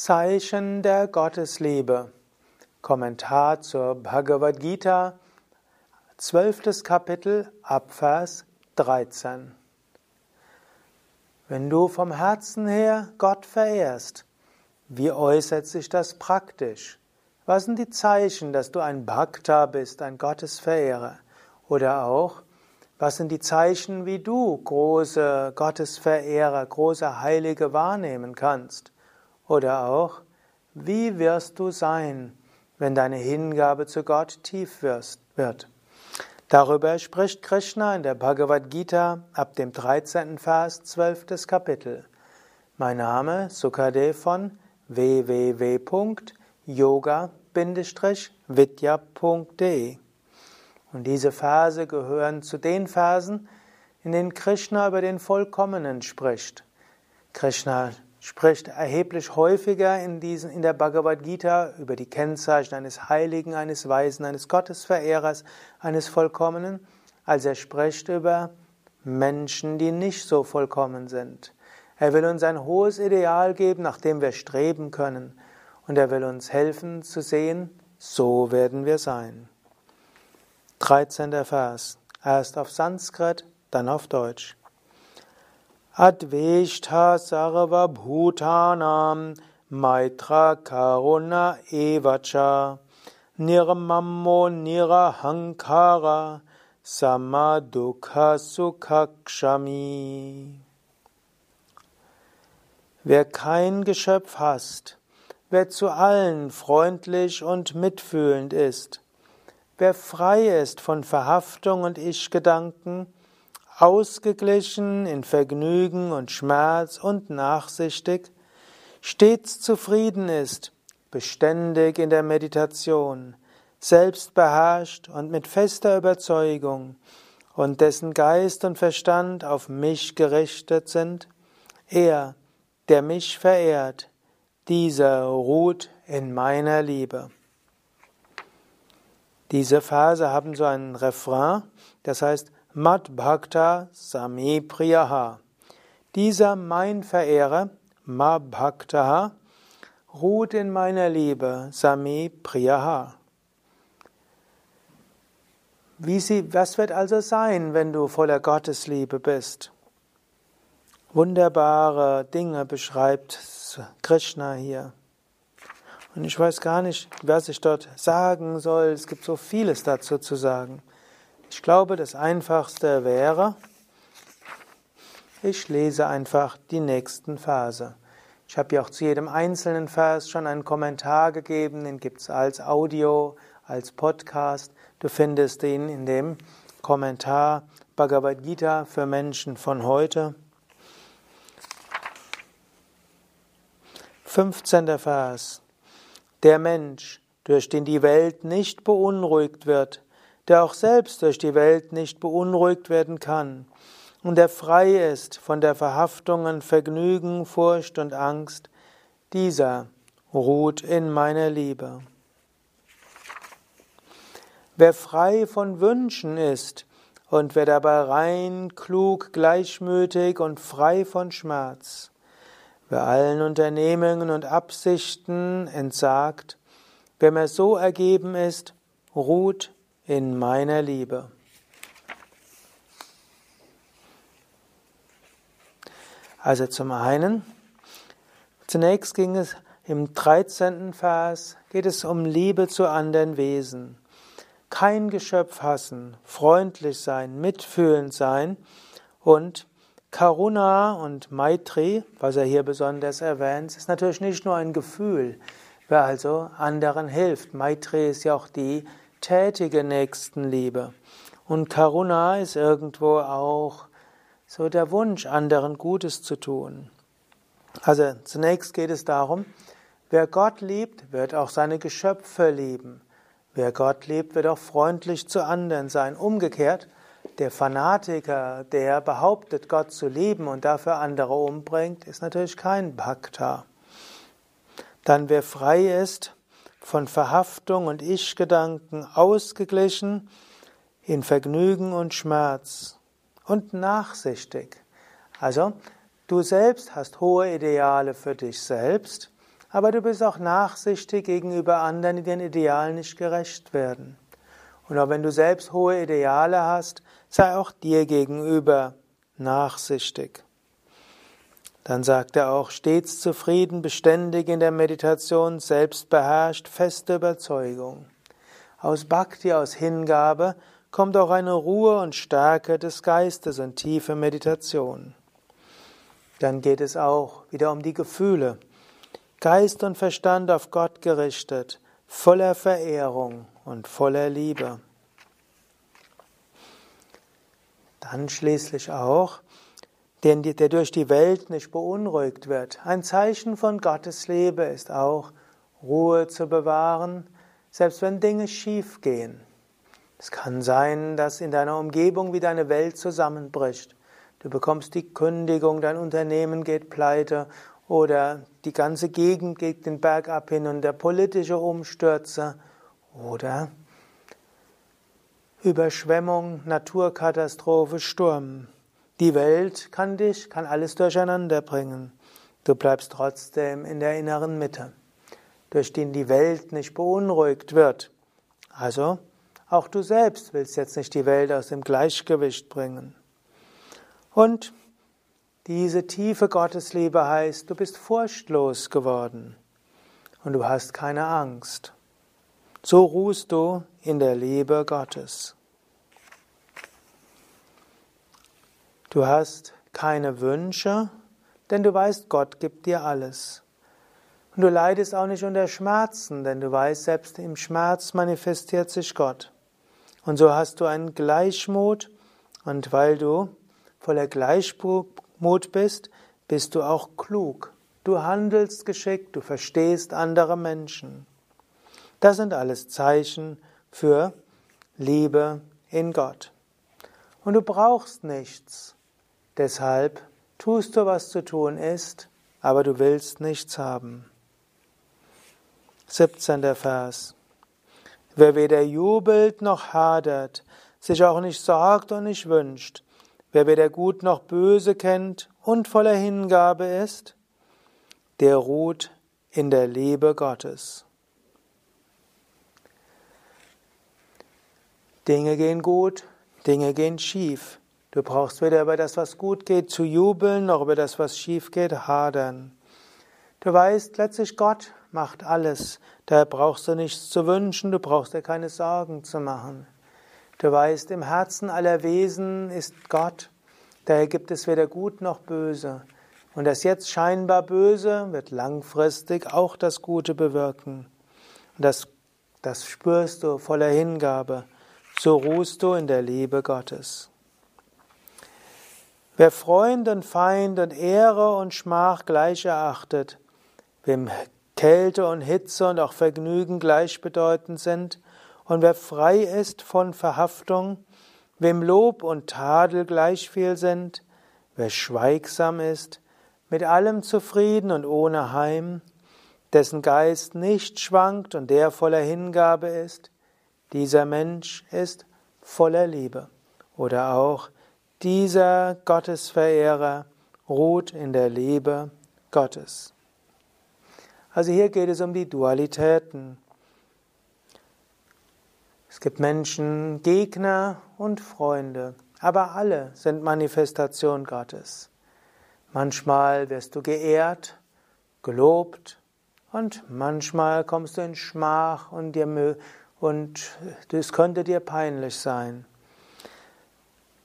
Zeichen der Gottesliebe. Kommentar zur Bhagavad Gita, 12. Kapitel, Abvers 13. Wenn du vom Herzen her Gott verehrst, wie äußert sich das praktisch? Was sind die Zeichen, dass du ein Bhakta bist, ein Gottesverehrer? Oder auch, was sind die Zeichen, wie du große Gottesverehrer, große Heilige wahrnehmen kannst? Oder auch, wie wirst du sein, wenn deine Hingabe zu Gott tief wird? Darüber spricht Krishna in der Bhagavad Gita ab dem 13. Vers 12. Kapitel. Mein Name Sukadev von www.yoga-vidya.de Und diese Verse gehören zu den Versen, in denen Krishna über den Vollkommenen spricht. Krishna spricht erheblich häufiger in, diesen, in der Bhagavad Gita über die Kennzeichen eines Heiligen, eines Weisen, eines Gottesverehrers, eines Vollkommenen, als er spricht über Menschen, die nicht so vollkommen sind. Er will uns ein hohes Ideal geben, nach dem wir streben können. Und er will uns helfen zu sehen, so werden wir sein. 13. Vers. Erst auf Sanskrit, dann auf Deutsch. Adveshta sarva bhutanam maitra karuna evacha nirmammo nirahankara samadukha sukhakshami. Wer kein Geschöpf hasst, wer zu allen freundlich und mitfühlend ist, wer frei ist von Verhaftung und Ich-Gedanken, ausgeglichen in Vergnügen und Schmerz und nachsichtig, stets zufrieden ist, beständig in der Meditation, selbstbeherrscht und mit fester Überzeugung, und dessen Geist und Verstand auf mich gerichtet sind, er, der mich verehrt, dieser ruht in meiner Liebe. Diese Verse haben so einen Refrain, das heißt, Mad Bhakta Sami Priyaha. Dieser mein Verehrer, Ma Bhakta, ruht in meiner Liebe, Sami Priyaha. Wie sie, was wird also sein, wenn du voller Gottesliebe bist? Wunderbare Dinge beschreibt Krishna hier. Und ich weiß gar nicht, was ich dort sagen soll. Es gibt so vieles dazu zu sagen. Ich glaube, das Einfachste wäre, ich lese einfach die nächsten Verse. Ich habe ja auch zu jedem einzelnen Vers schon einen Kommentar gegeben, den gibt es als Audio, als Podcast. Du findest ihn in dem Kommentar Bhagavad Gita für Menschen von heute. 15. Vers. Der Mensch, durch den die Welt nicht beunruhigt wird, der auch selbst durch die Welt nicht beunruhigt werden kann und der frei ist von der Verhaftungen Vergnügen, Furcht und Angst, dieser ruht in meiner Liebe. Wer frei von Wünschen ist und wer dabei rein, klug, gleichmütig und frei von Schmerz, wer allen Unternehmungen und Absichten entsagt, wer mir so ergeben ist, ruht in meiner Liebe. Also zum einen, zunächst ging es im 13. Vers, geht es um Liebe zu anderen Wesen. Kein Geschöpf hassen, freundlich sein, mitfühlend sein und Karuna und Maitri, was er hier besonders erwähnt, ist natürlich nicht nur ein Gefühl, wer also anderen hilft. Maitri ist ja auch die tätige Nächstenliebe. Und Karuna ist irgendwo auch so der Wunsch, anderen Gutes zu tun. Also zunächst geht es darum, wer Gott liebt, wird auch seine Geschöpfe lieben. Wer Gott liebt, wird auch freundlich zu anderen sein. Umgekehrt, der Fanatiker, der behauptet, Gott zu lieben und dafür andere umbringt, ist natürlich kein Bhakta. Dann wer frei ist von Verhaftung und Ich-Gedanken ausgeglichen in Vergnügen und Schmerz und nachsichtig. Also, du selbst hast hohe Ideale für dich selbst, aber du bist auch nachsichtig gegenüber anderen, die den Idealen nicht gerecht werden. Und auch wenn du selbst hohe Ideale hast, sei auch dir gegenüber nachsichtig. Dann sagt er auch, stets zufrieden, beständig in der Meditation, selbstbeherrscht, feste Überzeugung. Aus Bhakti, aus Hingabe, kommt auch eine Ruhe und Stärke des Geistes und tiefe Meditation. Dann geht es auch wieder um die Gefühle. Geist und Verstand auf Gott gerichtet, voller Verehrung und voller Liebe. Dann schließlich auch, der, der durch die Welt nicht beunruhigt wird. Ein Zeichen von Gottes Liebe ist auch, Ruhe zu bewahren, selbst wenn Dinge schief gehen. Es kann sein, dass in deiner Umgebung wie deine Welt zusammenbricht. Du bekommst die Kündigung, dein Unternehmen geht pleite oder die ganze Gegend geht den Berg ab hin und der politische Umstürze oder Überschwemmung, Naturkatastrophe, Sturm. Die Welt kann dich, kann alles durcheinander bringen. Du bleibst trotzdem in der inneren Mitte, durch die die Welt nicht beunruhigt wird. Also, auch du selbst willst jetzt nicht die Welt aus dem Gleichgewicht bringen. Und diese tiefe Gottesliebe heißt, du bist furchtlos geworden und du hast keine Angst. So ruhst du in der Liebe Gottes. Du hast keine Wünsche, denn du weißt, Gott gibt dir alles. Und du leidest auch nicht unter Schmerzen, denn du weißt, selbst im Schmerz manifestiert sich Gott. Und so hast du einen Gleichmut, und weil du voller Gleichmut Mut bist, bist du auch klug. Du handelst geschickt, du verstehst andere Menschen. Das sind alles Zeichen für Liebe in Gott. Und du brauchst nichts. Deshalb tust du, was zu tun ist, aber du willst nichts haben. 17. Vers. Wer weder jubelt noch hadert, sich auch nicht sorgt und nicht wünscht, Wer weder gut noch böse kennt und voller Hingabe ist, der ruht in der Liebe Gottes. Dinge gehen gut, Dinge gehen schief. Du brauchst weder über das, was gut geht, zu jubeln, noch über das, was schief geht, hadern. Du weißt, letztlich Gott macht alles. Daher brauchst du nichts zu wünschen, du brauchst dir keine Sorgen zu machen. Du weißt, im Herzen aller Wesen ist Gott, daher gibt es weder Gut noch Böse. Und das jetzt scheinbar Böse wird langfristig auch das Gute bewirken. Und das, das spürst du voller Hingabe. So ruhst du in der Liebe Gottes. Wer Freund und Feind und Ehre und Schmach gleich erachtet, wem Kälte und Hitze und auch Vergnügen gleichbedeutend sind, und wer frei ist von Verhaftung, wem Lob und Tadel gleich viel sind, wer schweigsam ist, mit allem zufrieden und ohne Heim, dessen Geist nicht schwankt und der voller Hingabe ist, dieser Mensch ist voller Liebe. Oder auch dieser Gottesverehrer ruht in der Liebe Gottes. Also hier geht es um die Dualitäten. Es gibt Menschen, Gegner und Freunde, aber alle sind Manifestation Gottes. Manchmal wirst du geehrt, gelobt und manchmal kommst du in Schmach und, dir, und es könnte dir peinlich sein.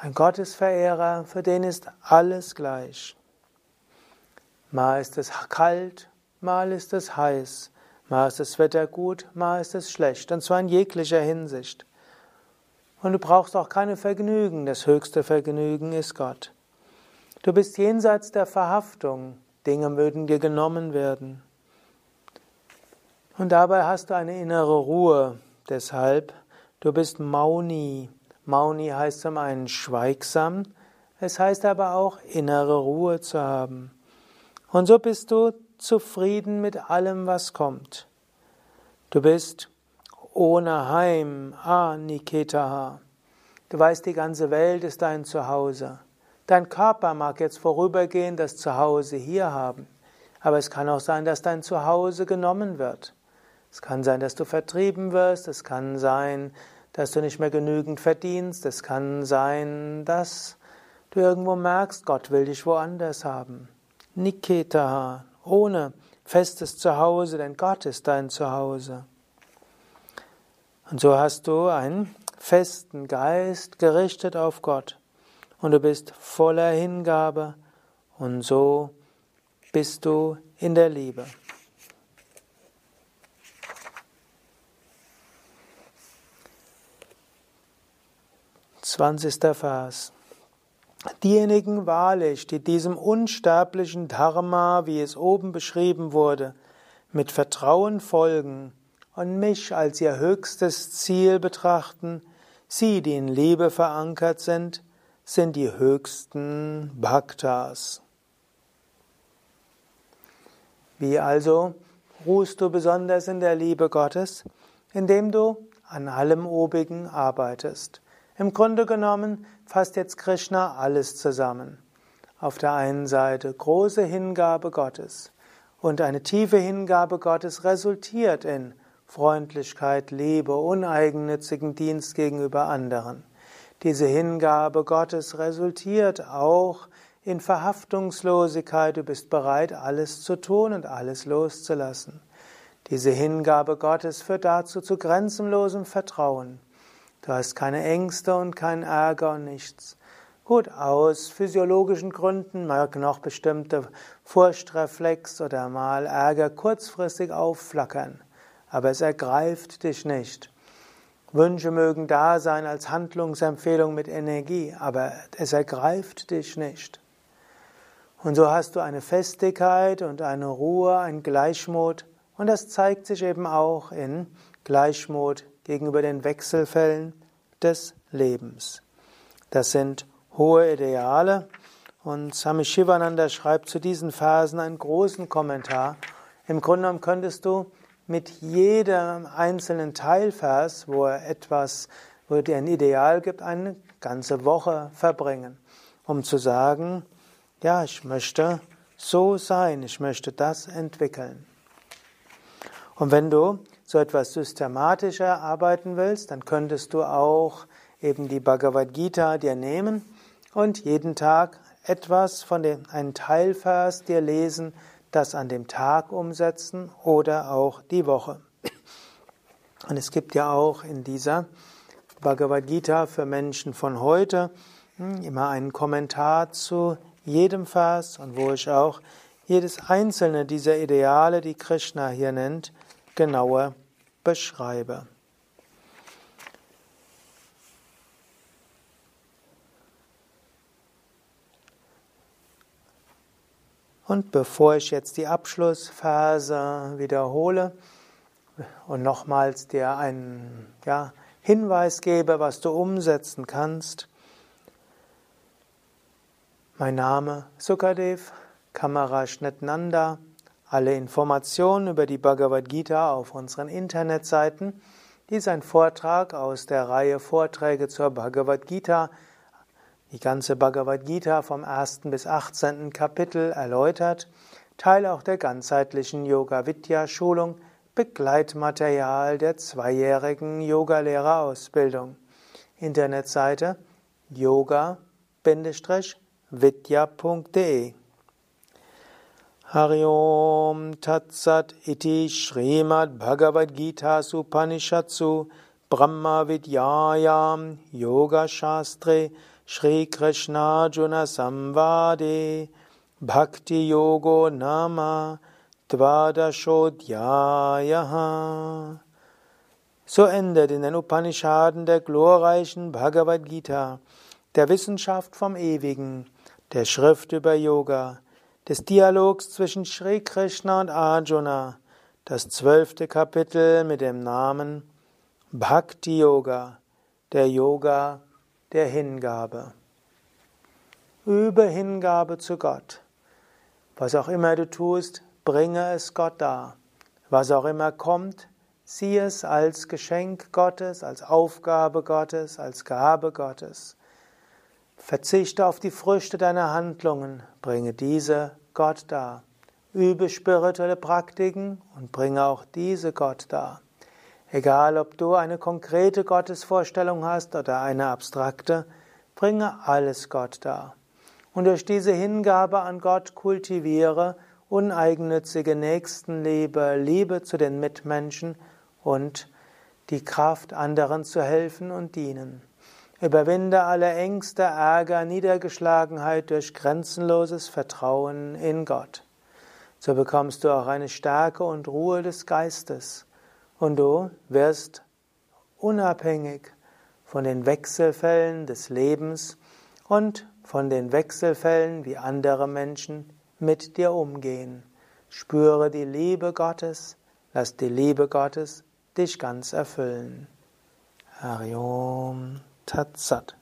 Ein Gottesverehrer, für den ist alles gleich. Mal ist es kalt, mal ist es heiß, Mal ist das Wetter gut, mal ist es schlecht, und zwar in jeglicher Hinsicht. Und du brauchst auch keine Vergnügen, das höchste Vergnügen ist Gott. Du bist jenseits der Verhaftung, Dinge mögen dir genommen werden. Und dabei hast du eine innere Ruhe, deshalb, du bist Mauni. Mauni heißt zum einen schweigsam, es heißt aber auch innere Ruhe zu haben. Und so bist du zufrieden mit allem, was kommt. Du bist ohne Heim, Aniketaha. Du weißt, die ganze Welt ist dein Zuhause. Dein Körper mag jetzt vorübergehend das Zuhause hier haben, Aber es kann auch sein, dass dein Zuhause genommen wird. Es kann sein, dass du vertrieben wirst. Es kann sein, dass du nicht mehr genügend verdienst. Es kann sein, dass du irgendwo merkst, Gott will dich woanders haben. Niketa, ohne festes Zuhause, denn Gott ist dein Zuhause. Und so hast du einen festen Geist gerichtet auf Gott und du bist voller Hingabe und so bist du in der Liebe. Zwanzigster Vers. Diejenigen wahrlich, die diesem unsterblichen Dharma, wie es oben beschrieben wurde, mit Vertrauen folgen und mich als ihr höchstes Ziel betrachten, sie, die in Liebe verankert sind, sind die höchsten Bhaktas. Wie also ruhst du besonders in der Liebe Gottes, indem du an allem Obigen arbeitest. Im Grunde genommen fasst jetzt Krishna alles zusammen. Auf der einen Seite große Hingabe Gottes und eine tiefe Hingabe Gottes resultiert in Freundlichkeit, Liebe, uneigennützigen Dienst gegenüber anderen. Diese Hingabe Gottes resultiert auch in Verhaftungslosigkeit, du bist bereit, alles zu tun und alles loszulassen. Diese Hingabe Gottes führt dazu zu grenzenlosem Vertrauen. Du hast keine Ängste und keinen Ärger und nichts. Gut, aus physiologischen Gründen mag noch bestimmte Furchtreflex oder mal Ärger kurzfristig aufflackern, aber es ergreift dich nicht. Wünsche mögen da sein als Handlungsempfehlung mit Energie, aber es ergreift dich nicht. Und so hast du eine Festigkeit und eine Ruhe, ein Gleichmut. Und das zeigt sich eben auch in Gleichmut gegenüber den Wechselfällen des Lebens. Das sind hohe Ideale. Und Swami Shivananda schreibt zu diesen Versen einen großen Kommentar. Im Grunde genommen könntest du mit jedem einzelnen Teilvers, wo er etwas, wo dir ein Ideal gibt, eine ganze Woche verbringen, um zu sagen, ja, ich möchte so sein, ich möchte das entwickeln. Und wenn du so etwas systematischer arbeiten willst, dann könntest du auch eben die Bhagavad Gita dir nehmen und jeden Tag etwas von dem, einen Teilvers dir lesen, das an dem Tag umsetzen oder auch die Woche. Und es gibt ja auch in dieser Bhagavad Gita für Menschen von heute hm, immer einen Kommentar zu jedem Vers und wo ich auch jedes einzelne dieser Ideale, die Krishna hier nennt, genauer beschreibe. Und bevor ich jetzt die Abschlussphase wiederhole und nochmals dir einen ja, Hinweis gebe, was du umsetzen kannst, mein Name Sukadev, Kamaraschnet Nanda. Alle Informationen über die Bhagavad Gita auf unseren Internetseiten. Dies ist ein Vortrag aus der Reihe Vorträge zur Bhagavad Gita. Die ganze Bhagavad Gita vom 1. bis 18. Kapitel erläutert. Teil auch der ganzheitlichen Yoga Vidya Schulung. Begleitmaterial der zweijährigen Yogalehrerausbildung. Internetseite yoga vidya.de Hariom Tatsat iti Srimad Bhagavad Gita Supanishatsu Brahma Vidyayam Yoga Shastre Shri Krishna Juna Samvade Bhakti Yogo Nama So endet in den Upanishaden der glorreichen Bhagavad Gita der Wissenschaft vom Ewigen, der Schrift über Yoga, des Dialogs zwischen Sri Krishna und Arjuna, das zwölfte Kapitel mit dem Namen Bhakti Yoga, der Yoga der Hingabe. Übe Hingabe zu Gott. Was auch immer du tust, bringe es Gott dar. Was auch immer kommt, sieh es als Geschenk Gottes, als Aufgabe Gottes, als Gabe Gottes. Verzichte auf die Früchte deiner Handlungen, bringe diese Gott dar. übe spirituelle Praktiken und bringe auch diese Gott dar. Egal, ob du eine konkrete Gottesvorstellung hast oder eine abstrakte, bringe alles Gott dar. Und durch diese Hingabe an Gott kultiviere uneigennützige Nächstenliebe, Liebe zu den Mitmenschen und die Kraft, anderen zu helfen und dienen. Überwinde alle Ängste, Ärger, Niedergeschlagenheit durch grenzenloses Vertrauen in Gott. So bekommst du auch eine Stärke und Ruhe des Geistes und du wirst unabhängig von den Wechselfällen des Lebens und von den Wechselfällen, wie andere Menschen mit dir umgehen. Spüre die Liebe Gottes, lass die Liebe Gottes dich ganz erfüllen. Hariom Tatsat.